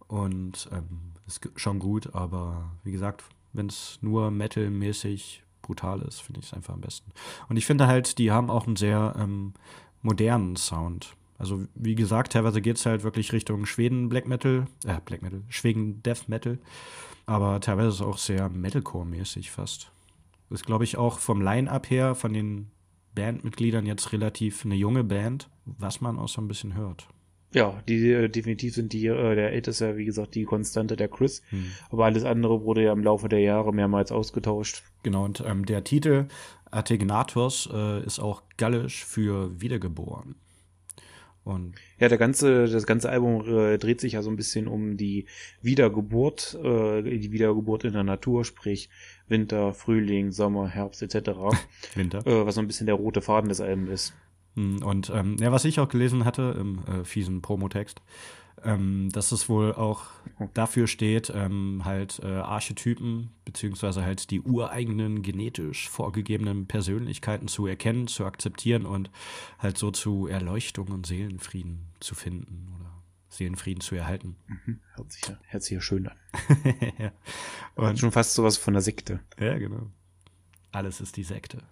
Und ähm, ist schon gut, aber wie gesagt, wenn es nur metalmäßig brutal ist, finde ich es einfach am besten. Und ich finde halt, die haben auch einen sehr ähm, modernen Sound. Also wie gesagt, teilweise geht es halt wirklich Richtung Schweden Black Metal, äh, Black Metal, Schweden Death Metal, aber teilweise ist es auch sehr Metalcore-mäßig fast. Ist, glaube ich, auch vom Line-Up her, von den Bandmitgliedern jetzt relativ eine junge Band, was man auch so ein bisschen hört. Ja, die äh, definitiv sind die, äh, der älteste, wie gesagt, die Konstante, der Chris. Hm. Aber alles andere wurde ja im Laufe der Jahre mehrmals ausgetauscht. Genau, und ähm, der Titel Ategnators äh, ist auch gallisch für wiedergeboren. Und ja, der ganze, das ganze Album äh, dreht sich ja so ein bisschen um die Wiedergeburt, äh, die Wiedergeburt in der Natur, sprich Winter, Frühling, Sommer, Herbst etc. Winter. Äh, was so ein bisschen der rote Faden des Albums ist. Hm, und ähm, ja, was ich auch gelesen hatte im äh, fiesen Promotext, ähm, dass es wohl auch dafür steht, ähm, halt äh, Archetypen beziehungsweise halt die ureigenen genetisch vorgegebenen Persönlichkeiten zu erkennen, zu akzeptieren und halt so zu Erleuchtung und Seelenfrieden zu finden oder Seelenfrieden zu erhalten. Mhm. Hört, sich, hört sich ja schön an. ja. Und schon fast sowas von der Sekte. Ja, genau. Alles ist die Sekte.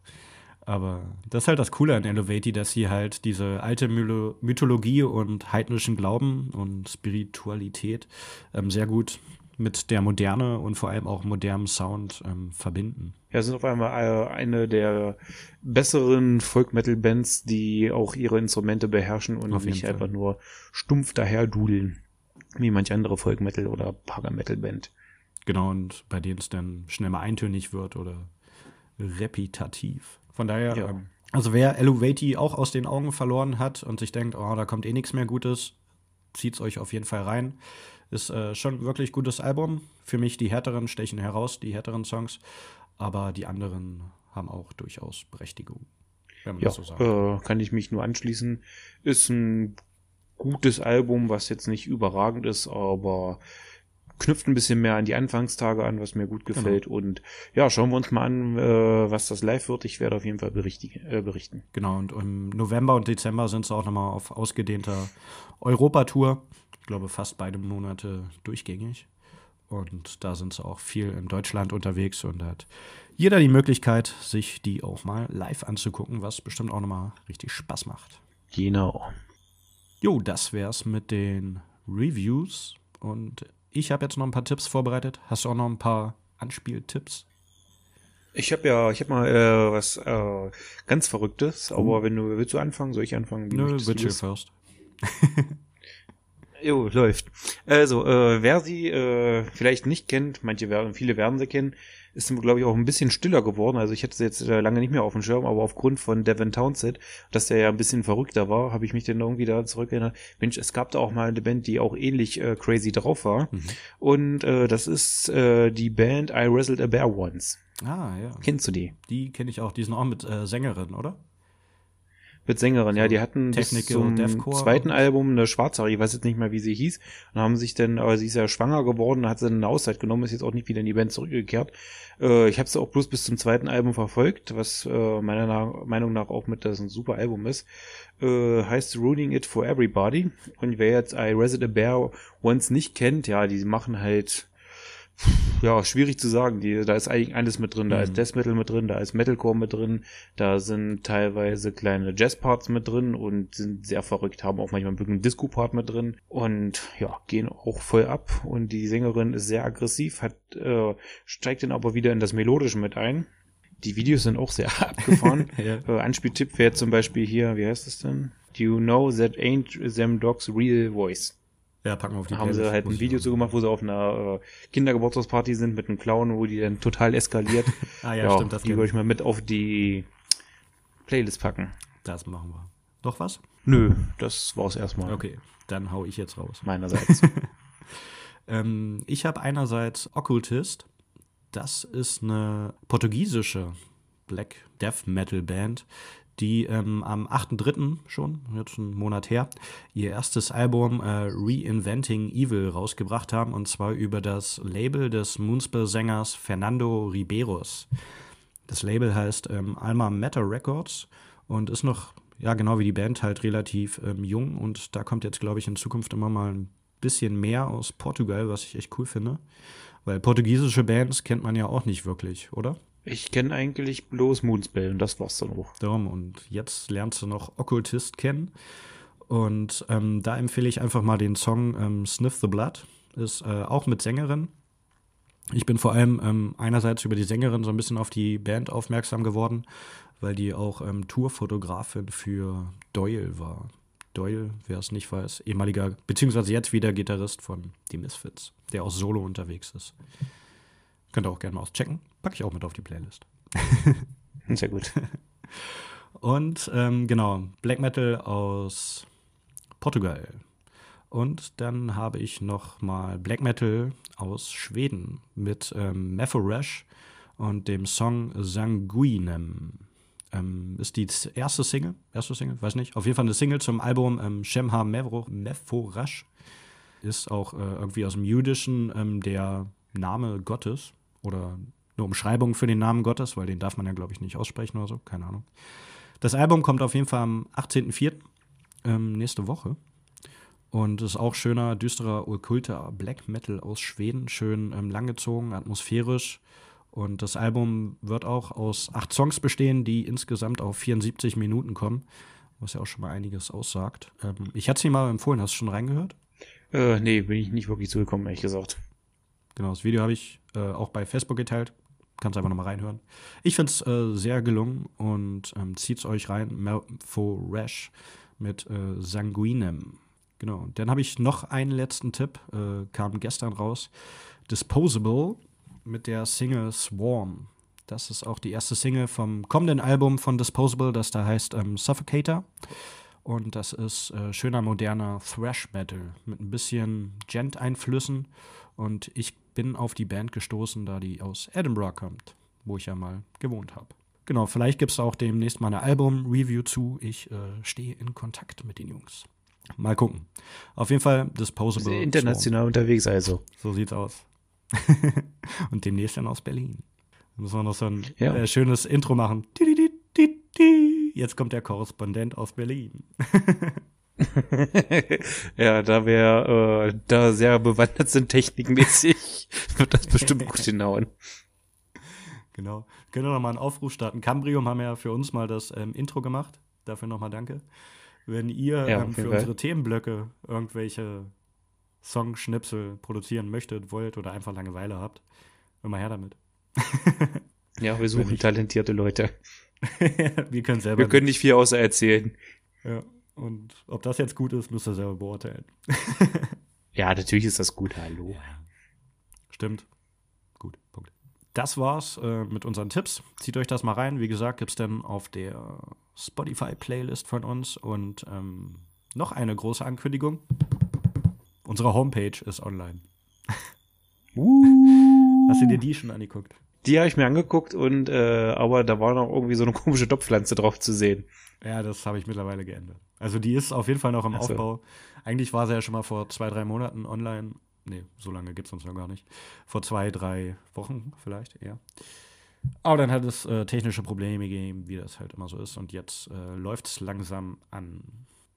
Aber das ist halt das Coole an Elevati, dass sie halt diese alte Mythologie und heidnischen Glauben und Spiritualität ähm, sehr gut mit der Moderne und vor allem auch modernem Sound ähm, verbinden. Ja, sind auf einmal äh, eine der besseren Folk-Metal-Bands, die auch ihre Instrumente beherrschen und nicht Fall. einfach nur stumpf daherdudeln, wie manche andere Folk-Metal- oder Paga-Metal-Band. Genau, und bei denen es dann schnell mal eintönig wird oder repetitiv. Von daher, ja. ähm, also wer Eluvati auch aus den Augen verloren hat und sich denkt, oh, da kommt eh nichts mehr Gutes, zieht es euch auf jeden Fall rein. Ist äh, schon wirklich gutes Album. Für mich die härteren stechen heraus, die härteren Songs, aber die anderen haben auch durchaus Berechtigung. ja, so äh, kann ich mich nur anschließen. Ist ein gutes Album, was jetzt nicht überragend ist, aber knüpft ein bisschen mehr an die Anfangstage an, was mir gut genau. gefällt. Genau. Und ja, schauen wir uns mal an, äh, was das live wird. Ich werde auf jeden Fall berichtigen, äh, berichten. Genau, und im November und Dezember sind sie auch nochmal auf ausgedehnter Europatour. Ich glaube, fast beide Monate durchgängig. Und da sind sie auch viel in Deutschland unterwegs und hat jeder die Möglichkeit, sich die auch mal live anzugucken, was bestimmt auch nochmal richtig Spaß macht. Genau. Jo, das wär's mit den Reviews und ich habe jetzt noch ein paar Tipps vorbereitet. Hast du auch noch ein paar Anspieltipps? Ich habe ja, ich habe mal äh, was äh, ganz Verrücktes, oh. aber wenn du willst du anfangen, soll ich anfangen? Wie Nö, Witcher first. jo, läuft. Also, äh, wer sie äh, vielleicht nicht kennt, manche werden, viele werden sie kennen, ist, glaube ich, auch ein bisschen stiller geworden. Also ich hätte sie jetzt äh, lange nicht mehr auf dem Schirm, aber aufgrund von Devin Townsend, dass der ja ein bisschen verrückter war, habe ich mich dann irgendwie da zurückerinnert. Mensch, es gab da auch mal eine Band, die auch ähnlich äh, crazy drauf war. Mhm. Und äh, das ist äh, die Band I Wrestled a Bear Once. Ah, ja. Kennst du die? Die kenne ich auch. Die sind auch mit äh, Sängerin, oder? Mit Sängerin, ja, die hatten Technical bis zum zweiten Album eine Schwarzhaarige, ich weiß jetzt nicht mehr, wie sie hieß, und haben sich dann, aber sie ist ja schwanger geworden, hat sie eine Auszeit genommen, ist jetzt auch nicht wieder in die Band zurückgekehrt. Äh, ich habe sie auch bloß bis zum zweiten Album verfolgt, was äh, meiner Meinung nach auch mit das ein super Album ist. Äh, heißt Ruining It for Everybody. Und wer jetzt I Resident a Bear Once nicht kennt, ja, die machen halt ja, schwierig zu sagen. Die, da ist eigentlich alles mit drin. Da mhm. ist Death Metal mit drin, da ist Metalcore mit drin, da sind teilweise kleine Jazz-Parts mit drin und sind sehr verrückt, haben auch manchmal einen Disco-Part mit drin und ja, gehen auch voll ab. Und die Sängerin ist sehr aggressiv, hat, äh, steigt dann aber wieder in das Melodische mit ein. Die Videos sind auch sehr abgefahren. ja. äh, Anspieltipp wäre zum Beispiel hier, wie heißt das denn? Do you know that ain't them dogs real voice? Ja, packen wir auf die Haben sie halt ein Video so gemacht, wo sie auf einer äh, Kindergeburtstagsparty sind mit einem Clown, wo die dann total eskaliert. ah ja, ja stimmt. Das die würde ich mal mit auf die Playlist packen. Das machen wir. Doch was? Nö, das war's erstmal. Okay, dann hau ich jetzt raus. Meinerseits. ähm, ich habe einerseits Occultist. Das ist eine portugiesische Black Death Metal Band, die ähm, am 8.3. schon, jetzt einen Monat her, ihr erstes Album äh, Reinventing Evil rausgebracht haben, und zwar über das Label des Moonspell-Sängers Fernando Ribeiros. Das Label heißt ähm, Alma Matter Records und ist noch, ja genau wie die Band, halt relativ ähm, jung und da kommt jetzt, glaube ich, in Zukunft immer mal ein bisschen mehr aus Portugal, was ich echt cool finde. Weil portugiesische Bands kennt man ja auch nicht wirklich, oder? Ich kenne eigentlich bloß Moonspell und das war's dann auch. Darum, und jetzt lernst du noch Okkultist kennen. Und ähm, da empfehle ich einfach mal den Song ähm, Sniff the Blood. Ist äh, auch mit Sängerin. Ich bin vor allem ähm, einerseits über die Sängerin so ein bisschen auf die Band aufmerksam geworden, weil die auch ähm, Tourfotografin für Doyle war. Doyle, wer es nicht weiß, ehemaliger, beziehungsweise jetzt wieder Gitarrist von The Misfits, der auch solo unterwegs ist. Könnt ihr auch gerne mal auschecken. Packe ich auch mit auf die Playlist. Sehr gut. Und ähm, genau, Black Metal aus Portugal. Und dann habe ich noch mal Black Metal aus Schweden mit ähm, Meforesh und dem Song Sanguinem. Ähm, ist die erste Single, erste Single, weiß nicht, auf jeden Fall eine Single zum Album ähm, Shemha Meforash. Ist auch äh, irgendwie aus dem Jüdischen ähm, der Name Gottes oder eine Umschreibung für den Namen Gottes, weil den darf man ja, glaube ich, nicht aussprechen oder so, keine Ahnung. Das Album kommt auf jeden Fall am 18.04. Ähm, nächste Woche. Und ist auch schöner, düsterer, okkulter Black Metal aus Schweden. Schön ähm, langgezogen, atmosphärisch. Und das Album wird auch aus acht Songs bestehen, die insgesamt auf 74 Minuten kommen. Was ja auch schon mal einiges aussagt. Ähm, ich hatte sie mal empfohlen. Hast du schon reingehört? Äh, nee, bin ich nicht wirklich zugekommen, ehrlich gesagt. Genau, das Video habe ich äh, auch bei Facebook geteilt. Kannst einfach nochmal reinhören. Ich finde es äh, sehr gelungen und ähm, zieht es euch rein. Melfo Rash mit äh, Sanguinem. Genau. Und dann habe ich noch einen letzten Tipp, äh, kam gestern raus. Disposable mit der Single Swarm. Das ist auch die erste Single vom kommenden Album von Disposable, das da heißt ähm, Suffocator. Und das ist äh, schöner, moderner Thrash Metal mit ein bisschen Gent-Einflüssen. Und ich bin auf die Band gestoßen, da die aus Edinburgh kommt, wo ich ja mal gewohnt habe. Genau, vielleicht gibt es auch demnächst mal eine Album-Review zu. Ich äh, stehe in Kontakt mit den Jungs. Mal gucken. Auf jeden Fall Disposable. Sehr international Swarm. unterwegs also. So sieht's aus. Und demnächst dann aus Berlin. Da müssen wir noch so ein ja. äh, schönes Intro machen. Jetzt kommt der Korrespondent aus Berlin. ja, da wir äh, da sehr bewandert sind technikmäßig, wird das bestimmt gut hinhauen. Genau. Können wir nochmal einen Aufruf starten. Cambrium haben ja für uns mal das ähm, Intro gemacht. Dafür nochmal danke. Wenn ihr Ja, ähm, für Fall. unsere Themenblöcke irgendwelche Songschnipsel produzieren möchtet, wollt oder einfach Langeweile habt, immer her damit. Ja, wir suchen talentierte Leute. wir können selber. Wir können nicht viel außer erzählen. Ja. Und ob das jetzt gut ist, müsst ihr selber beurteilen. Ja, natürlich ist das gut, hallo. Stimmt. Gut, Punkt. Das war's äh, mit unseren Tipps. Zieht euch das mal rein. Wie gesagt, gibt's dann auf der Spotify-Playlist von uns und ähm, noch eine große Ankündigung. Unsere Homepage ist online. Hast du dir die schon angeguckt? Die habe ich mir angeguckt und äh, aber da war noch irgendwie so eine komische Topfpflanze drauf zu sehen. Ja, das habe ich mittlerweile geändert. Also die ist auf jeden Fall noch im so. Aufbau. Eigentlich war sie ja schon mal vor zwei, drei Monaten online. Nee, so lange gibt es uns noch gar nicht. Vor zwei, drei Wochen vielleicht eher. Aber dann hat es äh, technische Probleme gegeben, wie das halt immer so ist. Und jetzt äh, läuft es langsam an.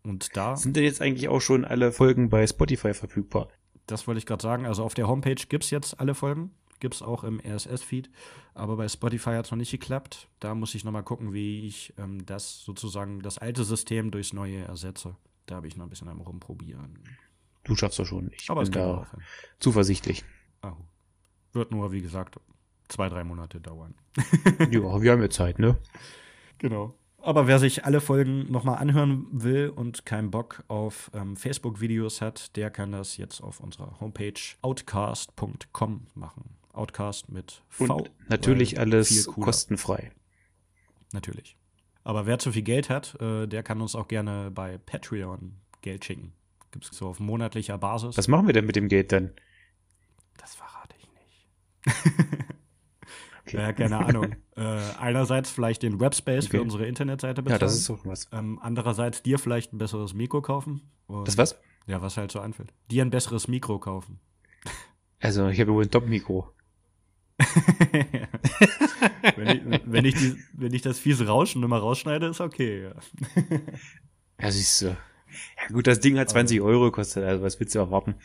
Und da, Sind denn jetzt eigentlich auch schon alle Folgen bei Spotify verfügbar? das wollte ich gerade sagen, also auf der Homepage gibt es jetzt alle Folgen. Gibt es auch im RSS-Feed. Aber bei Spotify hat es noch nicht geklappt. Da muss ich nochmal gucken, wie ich ähm, das sozusagen, das alte System durchs neue ersetze. Da habe ich noch ein bisschen am Rumprobieren. Du schaffst das schon. Ich Aber bin da zuversichtlich. Ah, Wird nur, wie gesagt, zwei, drei Monate dauern. ja, wir haben ja Zeit, ne? Genau. Aber wer sich alle Folgen nochmal anhören will und keinen Bock auf ähm, Facebook-Videos hat, der kann das jetzt auf unserer Homepage outcast.com machen. Outcast mit V. Und natürlich alles kostenfrei. Natürlich. Aber wer zu viel Geld hat, äh, der kann uns auch gerne bei Patreon Geld schicken. Gibt es so auf monatlicher Basis. Was machen wir denn mit dem Geld dann? Das verrate ich nicht. Okay. Ja, keine Ahnung. äh, einerseits vielleicht den Webspace Okay. für unsere Internetseite Ja, bezahlen. das ist doch was. ähm, andererseits dir vielleicht ein besseres Mikro kaufen. Das was? Ja, was halt so anfällt. Dir ein besseres Mikro kaufen. Also, ich habe wohl ein Top-Mikro. wenn, ich, wenn, ich die, wenn ich das fiese Rauschen immer rausschneide, ist okay. Ja. Ja, siehst du. Ja, gut, das Ding hat 20 Euro gekostet, also was willst du erwarten?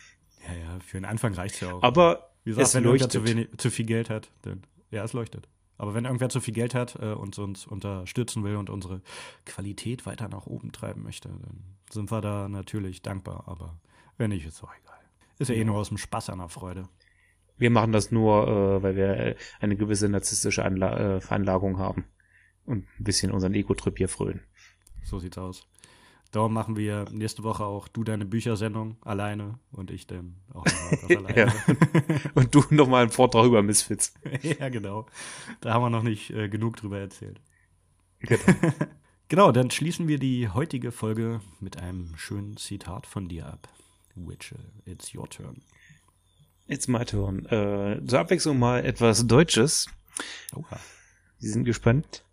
ja, ja, für den Anfang reicht's ja auch. Aber Wie gesagt, es wenn irgendwer zu, leuchtet. wenig, zu viel Geld hat, dann. Ja, es leuchtet. Aber wenn irgendwer zu viel Geld hat äh, und uns unterstützen will und unsere Qualität weiter nach oben treiben möchte, dann sind wir da natürlich dankbar. Aber wenn nicht, ist auch egal. Ist ja eh nur aus dem Spaß an der Freude. Wir machen das nur, äh, weil wir äh, eine gewisse narzisstische Anla äh, Veranlagung haben und ein bisschen unseren Ego-Trip hier frönen. So sieht's aus. Darum machen wir nächste Woche auch du deine Büchersendung alleine und ich dann auch nochmal alleine. Und du nochmal einen Vortrag über Misfits. ja, genau. Da haben wir noch nicht äh, genug drüber erzählt. Genau. Genau, dann schließen wir die heutige Folge mit einem schönen Zitat von dir ab. Witchell, it's your turn. It's my turn. Äh, zur Abwechslung mal etwas Deutsches. Oha. Sie sind gespannt.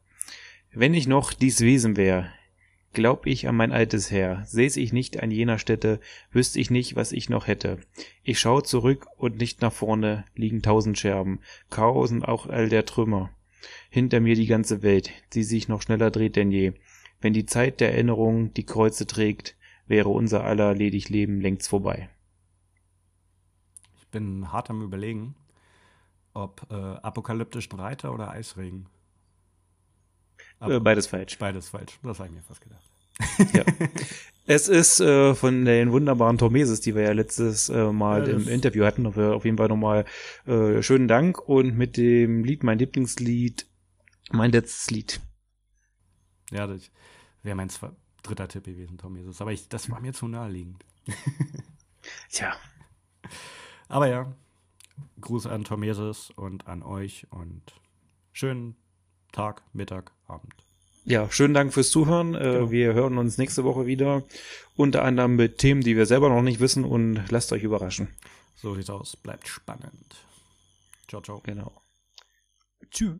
Wenn ich noch dies Wesen wär, glaub ich an mein altes Heer, säß ich nicht an jener Stätte, wüsst ich nicht, was ich noch hätte. Ich schau zurück und nicht nach vorne liegen tausend Scherben, Chaos und auch all der Trümmer. Hinter mir die ganze Welt, die sich noch schneller dreht denn je. Wenn die Zeit der Erinnerung die Kreuze trägt, wäre unser aller ledig Leben längst vorbei. Bin hart am Überlegen, ob äh, apokalyptischen Reiter oder Eisregen. Äh, beides falsch. Beides falsch. Das habe ich mir fast gedacht. Ja. Es ist äh, von den wunderbaren Tormeses, die wir ja letztes äh, Mal Ja, im Interview hatten. Auf, jeden Fall nochmal äh, schönen Dank und mit dem Lied, mein Lieblingslied, mein letztes Lied. Ja, das wäre mein zwe- dritter Tipp gewesen, Tom Jesus. Aber ich, das war mir zu naheliegend. Tja, Aber ja, Gruß an Tomesis und an euch und schönen Tag, Mittag, Abend. ja, schönen Dank fürs Zuhören. Äh, Genau. Wir hören uns nächste Woche wieder. Unter anderem mit Themen, die wir selber noch nicht wissen und lasst euch überraschen. So sieht's aus. Bleibt spannend. Ciao, ciao. Genau. Tschüss.